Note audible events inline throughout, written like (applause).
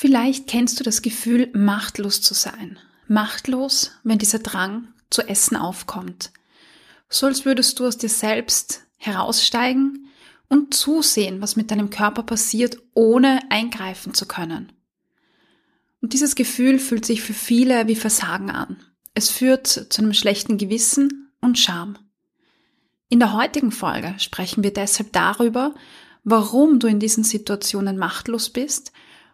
Vielleicht kennst du das Gefühl, machtlos zu sein. Machtlos, wenn dieser Drang zu essen aufkommt. So als würdest du aus dir selbst heraussteigen und zusehen, was mit deinem Körper passiert, ohne eingreifen zu können. Und dieses Gefühl fühlt sich für viele wie Versagen an. Es führt zu einem schlechten Gewissen und Scham. In der heutigen Folge sprechen wir deshalb darüber, warum du in diesen Situationen machtlos bist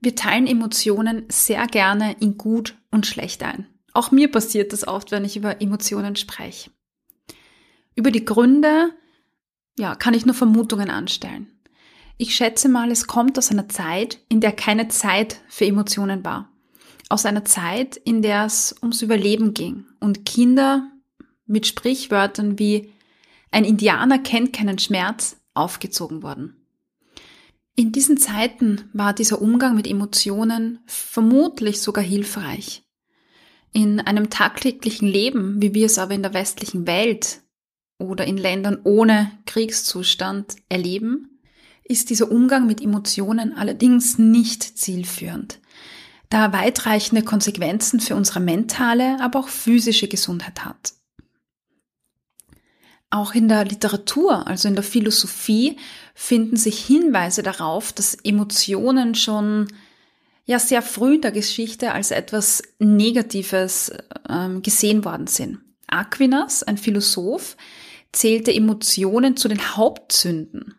Wir teilen Emotionen sehr gerne in gut und schlecht ein. Auch mir passiert das oft, wenn ich über Emotionen spreche. Über die Gründe, ja, kann ich nur Vermutungen anstellen. Ich schätze mal, es kommt aus einer Zeit, in der keine Zeit für Emotionen war. Aus einer Zeit, in der es ums Überleben ging und Kinder mit Sprichwörtern wie ein Indianer kennt keinen Schmerz aufgezogen wurden. In diesen Zeiten war dieser Umgang mit Emotionen vermutlich sogar hilfreich. In einem tagtäglichen Leben, wie wir es aber in der westlichen Welt oder in Ländern ohne Kriegszustand erleben, ist dieser Umgang mit Emotionen allerdings nicht zielführend, da er weitreichende Konsequenzen für unsere mentale, aber auch physische Gesundheit hat. Auch in der Literatur, also in der Philosophie, finden sich Hinweise darauf, dass Emotionen schon ja sehr früh in der Geschichte als etwas Negatives ähm, gesehen worden sind. Aquinas, ein Philosoph, zählte Emotionen zu den Hauptsünden.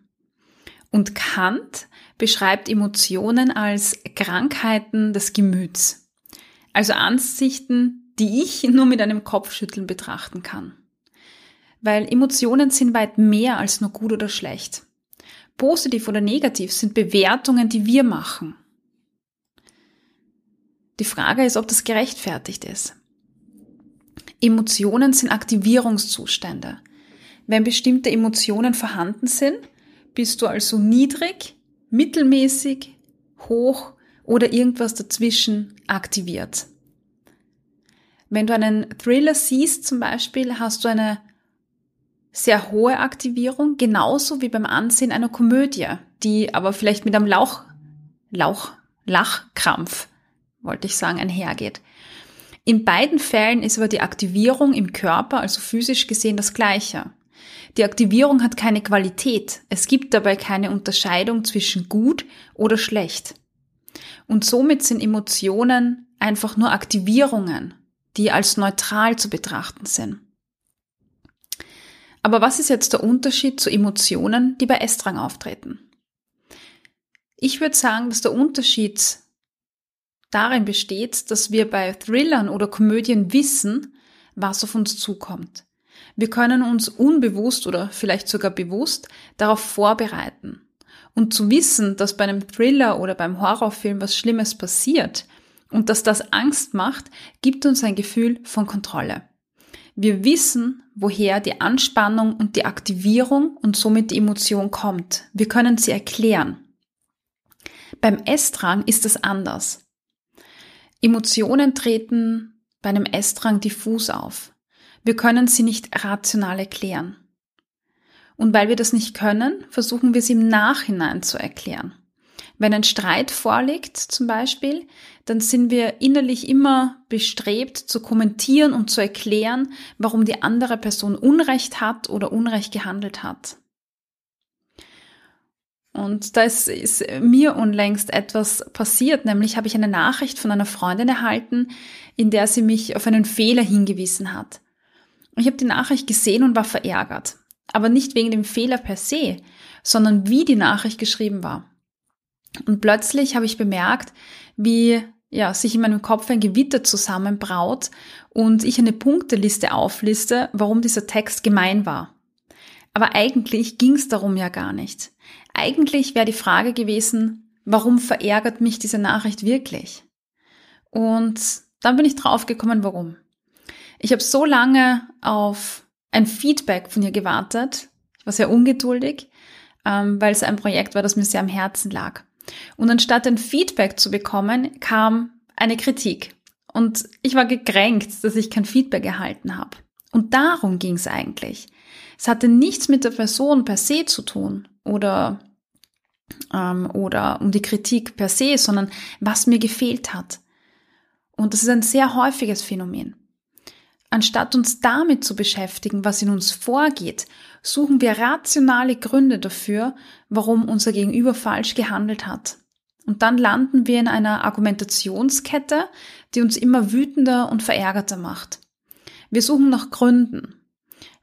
Und Kant beschreibt Emotionen als Krankheiten des Gemüts. Also Ansichten, die ich (laughs) nur mit einem Kopfschütteln betrachten kann weil Emotionen sind weit mehr als nur gut oder schlecht. Positiv oder negativ sind Bewertungen, die wir machen. Die Frage ist, ob das gerechtfertigt ist. Emotionen sind Aktivierungszustände. Wenn bestimmte Emotionen vorhanden sind, bist du also niedrig, mittelmäßig, hoch oder irgendwas dazwischen aktiviert. Wenn du einen Thriller siehst zum Beispiel, hast du eine sehr hohe Aktivierung, genauso wie beim Ansehen einer Komödie, die aber vielleicht mit einem Lauch, Lauch, Lachkrampf, wollte ich sagen, einhergeht. In beiden Fällen ist aber die Aktivierung im Körper, also physisch gesehen, das gleiche. Die Aktivierung hat keine Qualität. Es gibt dabei keine Unterscheidung zwischen gut oder schlecht. Und somit sind Emotionen einfach nur Aktivierungen, die als neutral zu betrachten sind. Aber was ist jetzt der Unterschied zu Emotionen, die bei Essdrang auftreten? Ich würde sagen, dass der Unterschied darin besteht, dass wir bei Thrillern oder Komödien wissen, was auf uns zukommt. Wir können uns unbewusst oder vielleicht sogar bewusst darauf vorbereiten. Und zu wissen, dass bei einem Thriller oder beim Horrorfilm was Schlimmes passiert und dass das Angst macht, gibt uns ein Gefühl von Kontrolle. Wir wissen, woher die Anspannung und die Aktivierung und somit die Emotion kommt. Wir können sie erklären. Beim Essdrang ist es anders. Emotionen treten bei einem Essdrang diffus auf. Wir können sie nicht rational erklären. Und weil wir das nicht können, versuchen wir sie im Nachhinein zu erklären. Wenn ein Streit vorliegt zum Beispiel, dann sind wir innerlich immer bestrebt zu kommentieren und zu erklären, warum die andere Person Unrecht hat oder Unrecht gehandelt hat. Und da ist, ist mir unlängst etwas passiert, nämlich habe ich eine Nachricht von einer Freundin erhalten, in der sie mich auf einen Fehler hingewiesen hat. Ich habe die Nachricht gesehen und war verärgert. Aber nicht wegen dem Fehler per se, sondern wie die Nachricht geschrieben war. Und plötzlich habe ich bemerkt, wie ja, sich in meinem Kopf ein Gewitter zusammenbraut und ich eine Punkteliste aufliste, warum dieser Text gemein war. Aber eigentlich ging es darum ja gar nicht. Eigentlich wäre die Frage gewesen, warum verärgert mich diese Nachricht wirklich? Und dann bin ich draufgekommen, warum. Ich habe so lange auf ein Feedback von ihr gewartet. Ich war sehr ungeduldig, ähm, weil es ein Projekt war, das mir sehr am Herzen lag. Und anstatt ein Feedback zu bekommen, kam eine Kritik. Und ich war gekränkt, dass ich kein Feedback erhalten habe. Und darum ging es eigentlich. Es hatte nichts mit der Person per se zu tun oder, ähm, oder um die Kritik per se, sondern was mir gefehlt hat. Und das ist ein sehr häufiges Phänomen. Anstatt uns damit zu beschäftigen, was in uns vorgeht, suchen wir rationale Gründe dafür, warum unser Gegenüber falsch gehandelt hat. Und dann landen wir in einer Argumentationskette, die uns immer wütender und verärgerter macht. Wir suchen nach Gründen,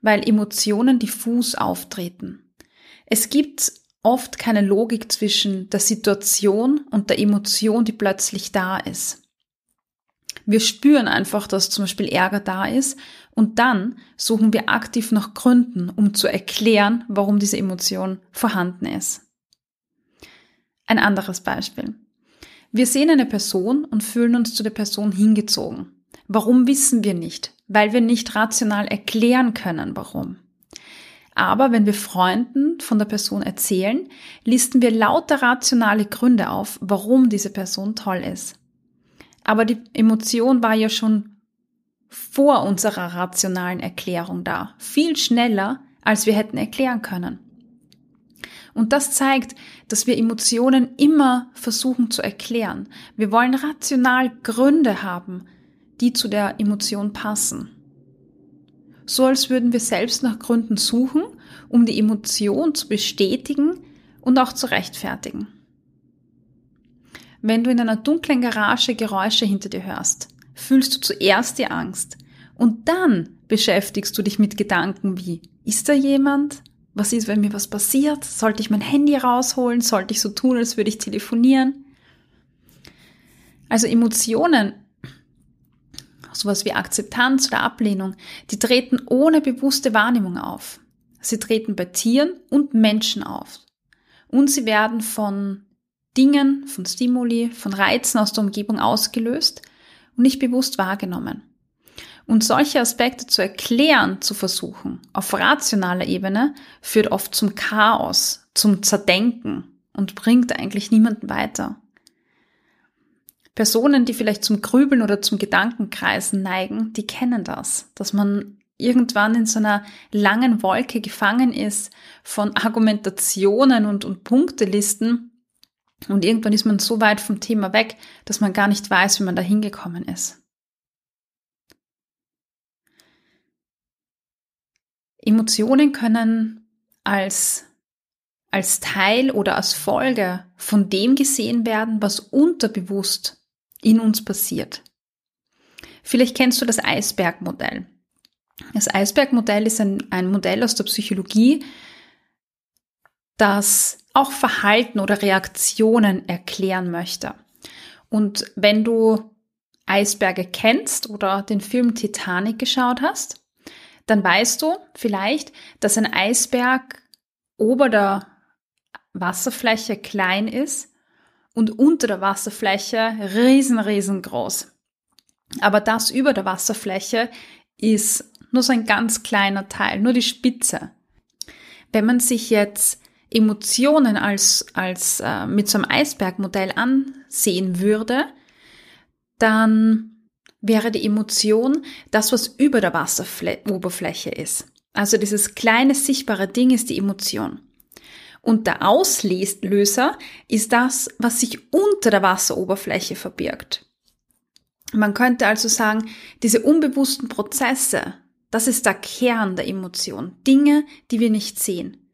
weil Emotionen diffus auftreten. Es gibt oft keine Logik zwischen der Situation und der Emotion, die plötzlich da ist. Wir spüren einfach, dass zum Beispiel Ärger da ist und dann suchen wir aktiv nach Gründen, um zu erklären, warum diese Emotion vorhanden ist. Ein anderes Beispiel. Wir sehen eine Person und fühlen uns zu der Person hingezogen. Warum wissen wir nicht? Weil wir nicht rational erklären können, warum. Aber wenn wir Freunden von der Person erzählen, listen wir lauter rationale Gründe auf, warum diese Person toll ist. Aber die Emotion war ja schon vor unserer rationalen Erklärung da. Viel schneller, als wir hätten erklären können. Und das zeigt, dass wir Emotionen immer versuchen zu erklären. Wir wollen rational Gründe haben, die zu der Emotion passen. So als würden wir selbst nach Gründen suchen, um die Emotion zu bestätigen und auch zu rechtfertigen. Wenn du in einer dunklen Garage Geräusche hinter dir hörst, fühlst du zuerst die Angst und dann beschäftigst du dich mit Gedanken wie, ist da jemand? Was ist, wenn mir was passiert? Sollte ich mein Handy rausholen? Sollte ich so tun, als würde ich telefonieren? Also Emotionen, sowas wie Akzeptanz oder Ablehnung, die treten ohne bewusste Wahrnehmung auf. Sie treten bei Tieren und Menschen auf. Und sie werden von Dingen, von Stimuli, von Reizen aus der Umgebung ausgelöst und nicht bewusst wahrgenommen. Und solche Aspekte zu erklären, zu versuchen, auf rationaler Ebene, führt oft zum Chaos, zum Zerdenken und bringt eigentlich niemanden weiter. Personen, die vielleicht zum Grübeln oder zum Gedankenkreisen neigen, die kennen das, dass man irgendwann in so einer langen Wolke gefangen ist von Argumentationen und, und Punktelisten, und irgendwann ist man so weit vom Thema weg, dass man gar nicht weiß, wie man da hingekommen ist. Emotionen können als, als Teil oder als Folge von dem gesehen werden, was unterbewusst in uns passiert. Vielleicht kennst du das Eisbergmodell. Das Eisbergmodell ist ein, ein Modell aus der Psychologie, das auch Verhalten oder Reaktionen erklären möchte. Und wenn du Eisberge kennst oder den Film Titanic geschaut hast, dann weißt du vielleicht, dass ein Eisberg ober der Wasserfläche klein ist und unter der Wasserfläche riesen, riesengroß. Aber das über der Wasserfläche ist nur so ein ganz kleiner Teil, nur die Spitze. Wenn man sich jetzt Emotionen als, als äh, mit so einem Eisbergmodell ansehen würde, dann wäre die Emotion das, was über der Wasseroberfläche ist. Also dieses kleine sichtbare Ding ist die Emotion. Und der Auslöser ist das, was sich unter der Wasseroberfläche verbirgt. Man könnte also sagen, diese unbewussten Prozesse, das ist der Kern der Emotion. Dinge, die wir nicht sehen.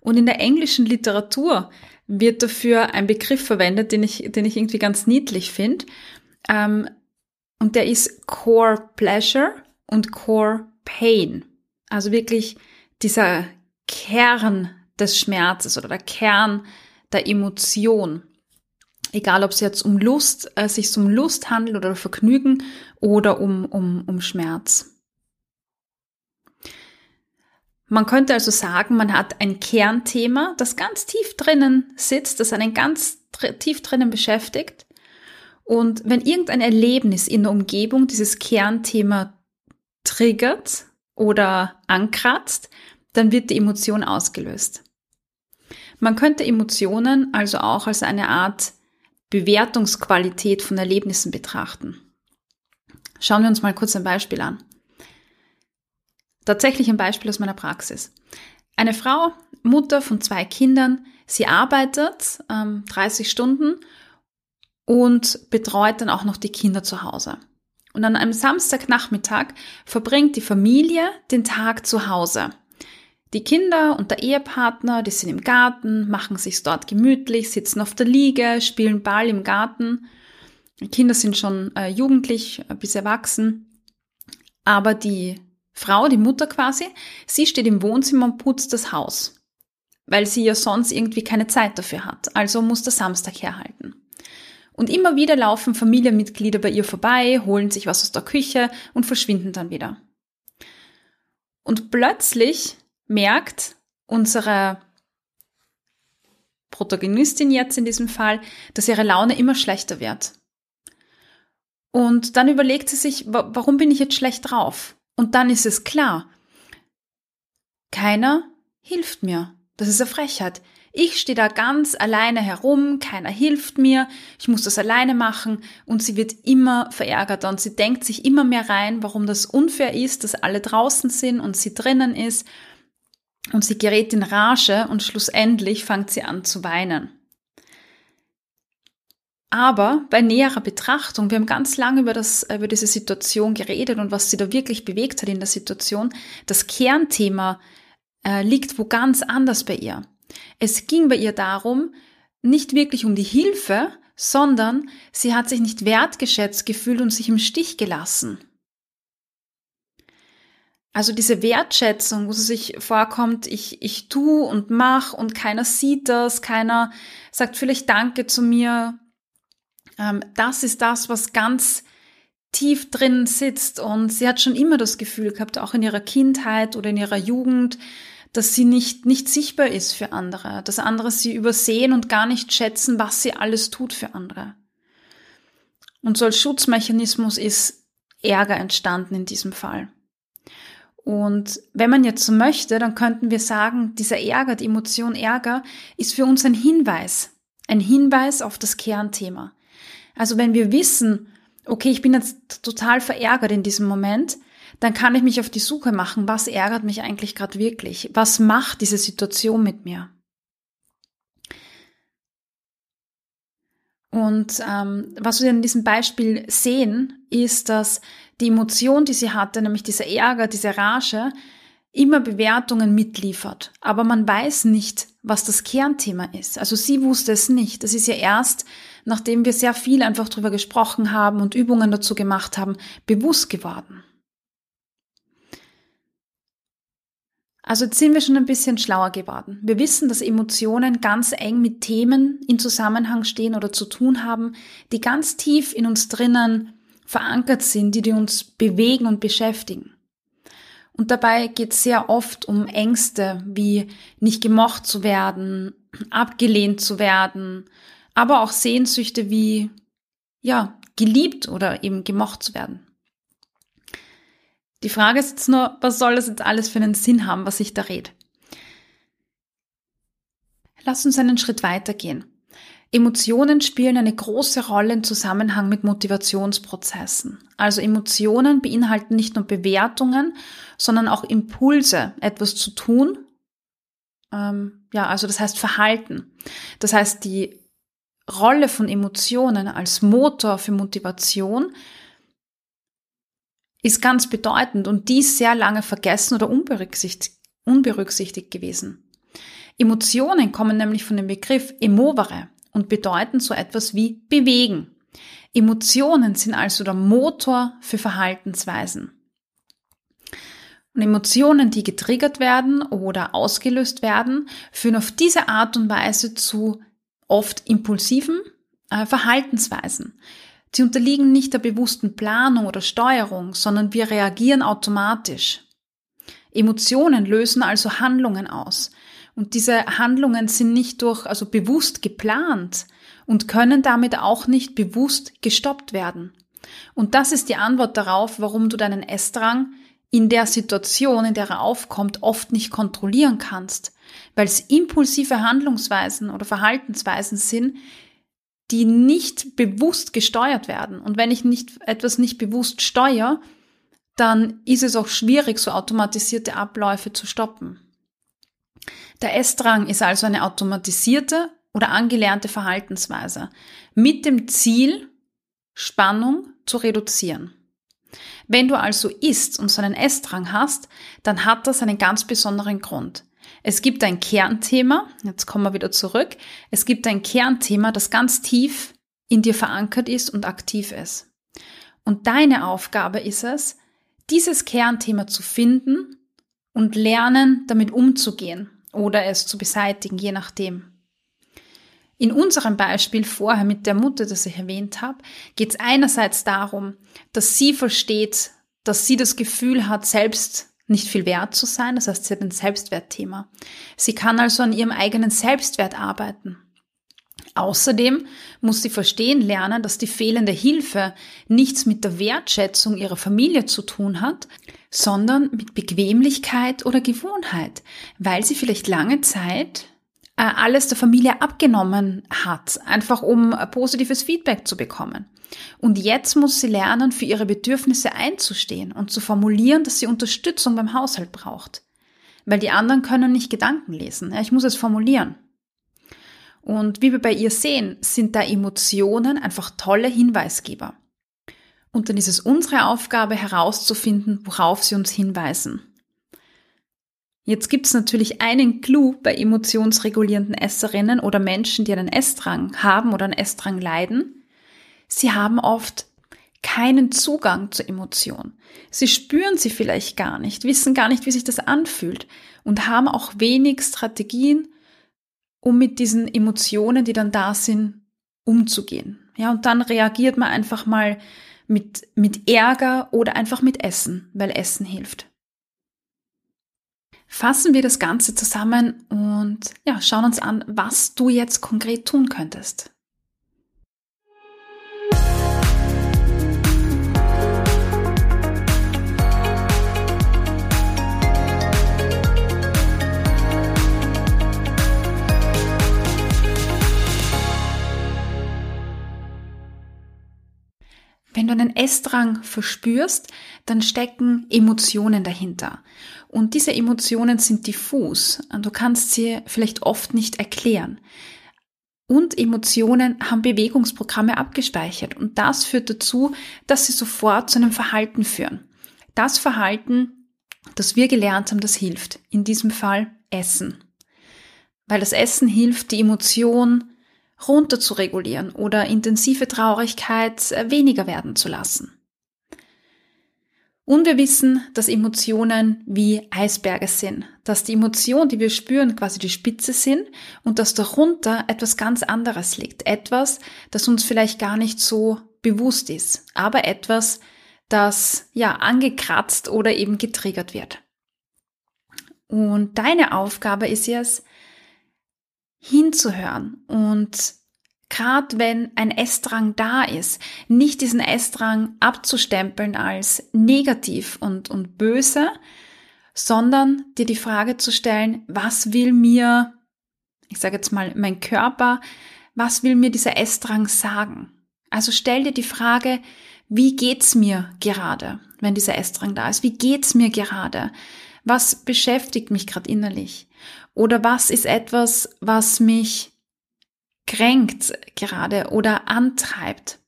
Und in der englischen Literatur wird dafür ein Begriff verwendet, den ich, den ich irgendwie ganz niedlich finde. Ähm, und der ist Core Pleasure und Core Pain. Also wirklich dieser Kern des Schmerzes oder der Kern der Emotion. Egal, ob es jetzt um Lust, äh, sich um Lust handelt oder Vergnügen oder um, um, um Schmerz. Man könnte also sagen, man hat ein Kernthema, das ganz tief drinnen sitzt, das einen ganz tief drinnen beschäftigt. Und wenn irgendein Erlebnis in der Umgebung dieses Kernthema triggert oder ankratzt, dann wird die Emotion ausgelöst. Man könnte Emotionen also auch als eine Art Bewertungsqualität von Erlebnissen betrachten. Schauen wir uns mal kurz ein Beispiel an. Tatsächlich ein Beispiel aus meiner Praxis. Eine Frau, Mutter von zwei Kindern, sie arbeitet ähm, 30 Stunden und betreut dann auch noch die Kinder zu Hause. Und an einem Samstagnachmittag verbringt die Familie den Tag zu Hause. Die Kinder und der Ehepartner, die sind im Garten, machen sich dort gemütlich, sitzen auf der Liege, spielen Ball im Garten. Die Kinder sind schon äh, jugendlich äh, bis erwachsen. Aber die Frau, die Mutter quasi, sie steht im Wohnzimmer und putzt das Haus, weil sie ja sonst irgendwie keine Zeit dafür hat. Also muss der Samstag herhalten. Und immer wieder laufen Familienmitglieder bei ihr vorbei, holen sich was aus der Küche und verschwinden dann wieder. Und plötzlich merkt unsere Protagonistin jetzt in diesem Fall, dass ihre Laune immer schlechter wird. Und dann überlegt sie sich, warum bin ich jetzt schlecht drauf? Und dann ist es klar, keiner hilft mir. Das ist eine Frechheit. Ich stehe da ganz alleine herum, keiner hilft mir, ich muss das alleine machen und sie wird immer verärgerter und sie denkt sich immer mehr rein, warum das unfair ist, dass alle draußen sind und sie drinnen ist und sie gerät in Rage und schlussendlich fängt sie an zu weinen. Aber bei näherer Betrachtung, wir haben ganz lange über, das, über diese Situation geredet und was sie da wirklich bewegt hat in der Situation, das Kernthema äh, liegt wo ganz anders bei ihr. Es ging bei ihr darum, nicht wirklich um die Hilfe, sondern sie hat sich nicht wertgeschätzt gefühlt und sich im Stich gelassen. Also diese Wertschätzung, wo sie sich vorkommt, ich, ich tu und mach und keiner sieht das, keiner sagt vielleicht Danke zu mir, das ist das, was ganz tief drin sitzt. Und sie hat schon immer das Gefühl gehabt, auch in ihrer Kindheit oder in ihrer Jugend, dass sie nicht, nicht sichtbar ist für andere, dass andere sie übersehen und gar nicht schätzen, was sie alles tut für andere. Und so als Schutzmechanismus ist Ärger entstanden in diesem Fall. Und wenn man jetzt so möchte, dann könnten wir sagen, dieser Ärger, die Emotion Ärger, ist für uns ein Hinweis, ein Hinweis auf das Kernthema. Also wenn wir wissen, okay, ich bin jetzt total verärgert in diesem Moment, dann kann ich mich auf die Suche machen, was ärgert mich eigentlich gerade wirklich? Was macht diese Situation mit mir? Und ähm, was wir in diesem Beispiel sehen, ist, dass die Emotion, die sie hatte, nämlich dieser Ärger, diese Rage, immer Bewertungen mitliefert. Aber man weiß nicht, was das Kernthema ist. Also sie wusste es nicht. Das ist ja erst, nachdem wir sehr viel einfach drüber gesprochen haben und Übungen dazu gemacht haben, bewusst geworden. Also jetzt sind wir schon ein bisschen schlauer geworden. Wir wissen, dass Emotionen ganz eng mit Themen in Zusammenhang stehen oder zu tun haben, die ganz tief in uns drinnen verankert sind, die, die uns bewegen und beschäftigen. Und dabei geht es sehr oft um Ängste wie nicht gemocht zu werden, abgelehnt zu werden, aber auch Sehnsüchte wie, ja, geliebt oder eben gemocht zu werden. Die Frage ist jetzt nur, was soll das jetzt alles für einen Sinn haben, was ich da rede? Lass uns einen Schritt weitergehen. Emotionen spielen eine große Rolle im Zusammenhang mit Motivationsprozessen. Also Emotionen beinhalten nicht nur Bewertungen, sondern auch Impulse, etwas zu tun. Ähm, ja, also das heißt Verhalten. Das heißt, die Rolle von Emotionen als Motor für Motivation ist ganz bedeutend und dies sehr lange vergessen oder unberücksichtigt, unberücksichtigt gewesen. Emotionen kommen nämlich von dem Begriff emovere, und bedeuten so etwas wie bewegen. Emotionen sind also der Motor für Verhaltensweisen. Und Emotionen, die getriggert werden oder ausgelöst werden, führen auf diese Art und Weise zu oft impulsiven äh, Verhaltensweisen. Sie unterliegen nicht der bewussten Planung oder Steuerung, sondern wir reagieren automatisch. Emotionen lösen also Handlungen aus. Und diese Handlungen sind nicht durch, also bewusst geplant und können damit auch nicht bewusst gestoppt werden. Und das ist die Antwort darauf, warum du deinen Essdrang in der Situation, in der er aufkommt, oft nicht kontrollieren kannst, weil es impulsive Handlungsweisen oder Verhaltensweisen sind, die nicht bewusst gesteuert werden. Und wenn ich nicht etwas nicht bewusst steuere, dann ist es auch schwierig, so automatisierte Abläufe zu stoppen. Der Essdrang ist also eine automatisierte oder angelernte Verhaltensweise mit dem Ziel, Spannung zu reduzieren. Wenn du also isst und so einen Essdrang hast, dann hat das einen ganz besonderen Grund. Es gibt ein Kernthema, jetzt kommen wir wieder zurück, es gibt ein Kernthema, das ganz tief in dir verankert ist und aktiv ist. Und deine Aufgabe ist es, dieses Kernthema zu finden und lernen, damit umzugehen oder es zu beseitigen, je nachdem. In unserem Beispiel vorher mit der Mutter, das ich erwähnt habe, geht es einerseits darum, dass sie versteht, dass sie das Gefühl hat, selbst nicht viel wert zu sein. Das heißt, sie hat ein Selbstwertthema. Sie kann also an ihrem eigenen Selbstwert arbeiten. Außerdem muss sie verstehen lernen, dass die fehlende Hilfe nichts mit der Wertschätzung ihrer Familie zu tun hat, sondern mit Bequemlichkeit oder Gewohnheit, weil sie vielleicht lange Zeit alles der Familie abgenommen hat, einfach um positives Feedback zu bekommen. Und jetzt muss sie lernen, für ihre Bedürfnisse einzustehen und zu formulieren, dass sie Unterstützung beim Haushalt braucht. Weil die anderen können nicht Gedanken lesen. ich muss es formulieren. Und wie wir bei ihr sehen, sind da Emotionen einfach tolle Hinweisgeber. Und dann ist es unsere Aufgabe herauszufinden, worauf sie uns hinweisen. Jetzt gibt es natürlich einen Clou bei emotionsregulierenden Esserinnen oder Menschen, die einen Essdrang haben oder einen Essdrang leiden. Sie haben oft keinen Zugang zur Emotion. Sie spüren sie vielleicht gar nicht, wissen gar nicht, wie sich das anfühlt und haben auch wenig Strategien, um mit diesen Emotionen, die dann da sind, umzugehen. Ja, und dann reagiert man einfach mal mit, mit Ärger oder einfach mit Essen, weil Essen hilft. Fassen wir das Ganze zusammen und ja, schauen uns an, was du jetzt konkret tun könntest. Wenn du einen Essdrang verspürst, dann stecken Emotionen dahinter. Und diese Emotionen sind diffus. Du kannst sie vielleicht oft nicht erklären. Und Emotionen haben Bewegungsprogramme abgespeichert. Und das führt dazu, dass sie sofort zu einem Verhalten führen. Das Verhalten, das wir gelernt haben, das hilft. In diesem Fall Essen. Weil das Essen hilft, die Emotion runter zu regulieren oder intensive Traurigkeit äh, weniger werden zu lassen. Und wir wissen, dass Emotionen wie Eisberge sind, dass die Emotionen, die wir spüren, quasi die Spitze sind und dass darunter etwas ganz anderes liegt. Etwas, das uns vielleicht gar nicht so bewusst ist, aber etwas, das ja angekratzt oder eben getriggert wird. Und deine Aufgabe ist es, hinzuhören und gerade wenn ein Essdrang da ist, nicht diesen Essdrang abzustempeln als negativ und, und böse, sondern dir die Frage zu stellen, was will mir, ich sage jetzt mal, mein Körper, was will mir dieser Essdrang sagen? Also stell dir die Frage, wie geht's mir gerade, wenn dieser Essdrang da ist? Wie geht's mir gerade? Was beschäftigt mich gerade innerlich? Oder was ist etwas, was mich kränkt gerade oder antreibt?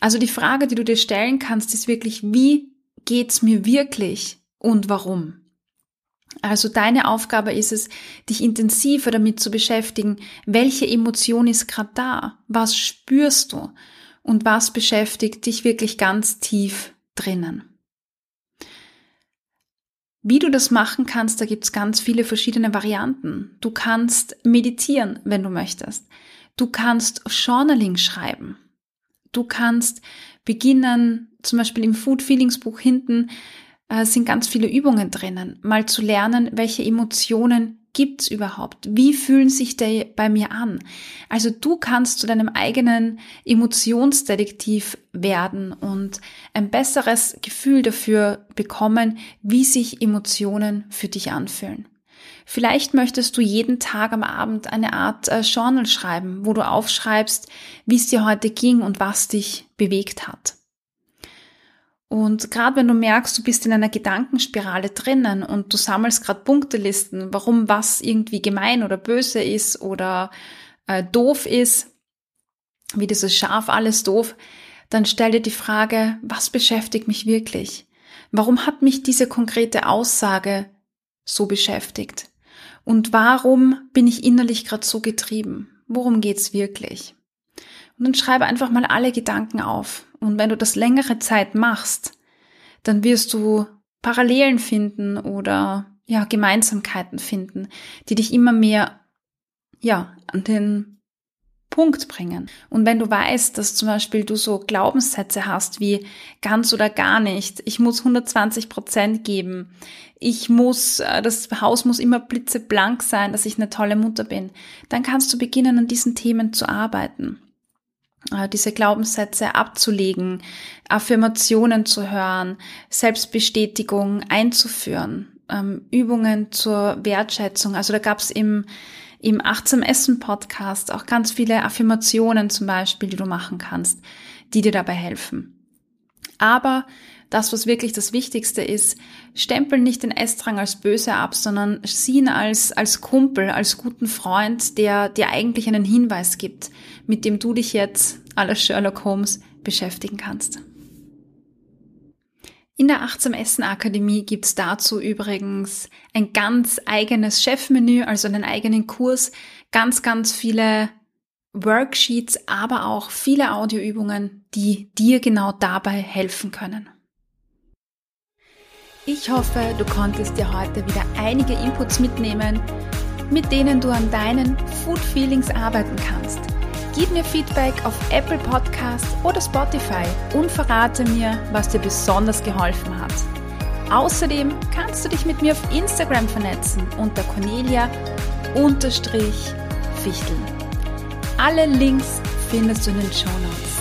Also die Frage, die du dir stellen kannst, ist wirklich, wie geht's mir wirklich und warum? Also deine Aufgabe ist es, dich intensiver damit zu beschäftigen, welche Emotion ist gerade da? Was spürst du? Und was beschäftigt dich wirklich ganz tief drinnen? Wie du das machen kannst, da gibt's ganz viele verschiedene Varianten. Du kannst meditieren, wenn du möchtest. Du kannst Journaling schreiben. Du kannst beginnen, zum Beispiel im Food Feelings Buch hinten äh, sind ganz viele Übungen drinnen, mal zu lernen, welche Emotionen gibt's überhaupt? Wie fühlen sich die bei mir an? Also du kannst zu deinem eigenen Emotionsdetektiv werden und ein besseres Gefühl dafür bekommen, wie sich Emotionen für dich anfühlen. Vielleicht möchtest du jeden Tag am Abend eine Art äh, Journal schreiben, wo du aufschreibst, wie es dir heute ging und was dich bewegt hat. Und gerade wenn du merkst, du bist in einer Gedankenspirale drinnen und du sammelst gerade Punktelisten, warum was irgendwie gemein oder böse ist oder äh, doof ist, wie dieses Schaf alles doof, dann stell dir die Frage, was beschäftigt mich wirklich? Warum hat mich diese konkrete Aussage so beschäftigt? Und warum bin ich innerlich gerade so getrieben? Worum geht's wirklich? Und dann schreibe einfach mal alle Gedanken auf. Und wenn du das längere Zeit machst, dann wirst du Parallelen finden oder ja, Gemeinsamkeiten finden, die dich immer mehr ja, an den Punkt bringen. Und wenn du weißt, dass zum Beispiel du so Glaubenssätze hast wie ganz oder gar nicht, ich muss 120 Prozent geben, ich muss, äh, das Haus muss immer blitzeblank sein, dass ich eine tolle Mutter bin, dann kannst du beginnen, an diesen Themen zu arbeiten. Äh, diese Glaubenssätze abzulegen, Affirmationen zu hören, Selbstbestätigung einzuführen, ähm, Übungen zur Wertschätzung. Also da gab es im im Achtsam Essen Podcast auch ganz viele Affirmationen zum Beispiel, die du machen kannst, die dir dabei helfen. Aber das, was wirklich das Wichtigste ist, stempel nicht den Essdrang als böse ab, sondern sieh ihn als, als Kumpel, als guten Freund, der dir eigentlich einen Hinweis gibt, mit dem du dich jetzt, aller Sherlock Holmes, beschäftigen kannst. In der Achtsam Essen Akademie gibt's dazu übrigens ein ganz eigenes Chefmenü, also einen eigenen Kurs, ganz, ganz viele Worksheets, aber auch viele Audioübungen, die dir genau dabei helfen können. Ich hoffe, du konntest dir heute wieder einige Inputs mitnehmen, mit denen du an deinen Food Feelings arbeiten kannst. Gib mir Feedback auf Apple Podcast oder Spotify und verrate mir, was dir besonders geholfen hat. Außerdem kannst du dich mit mir auf Instagram vernetzen unter Cornelia-Fichteln. Alle Links findest du in den Show Notes.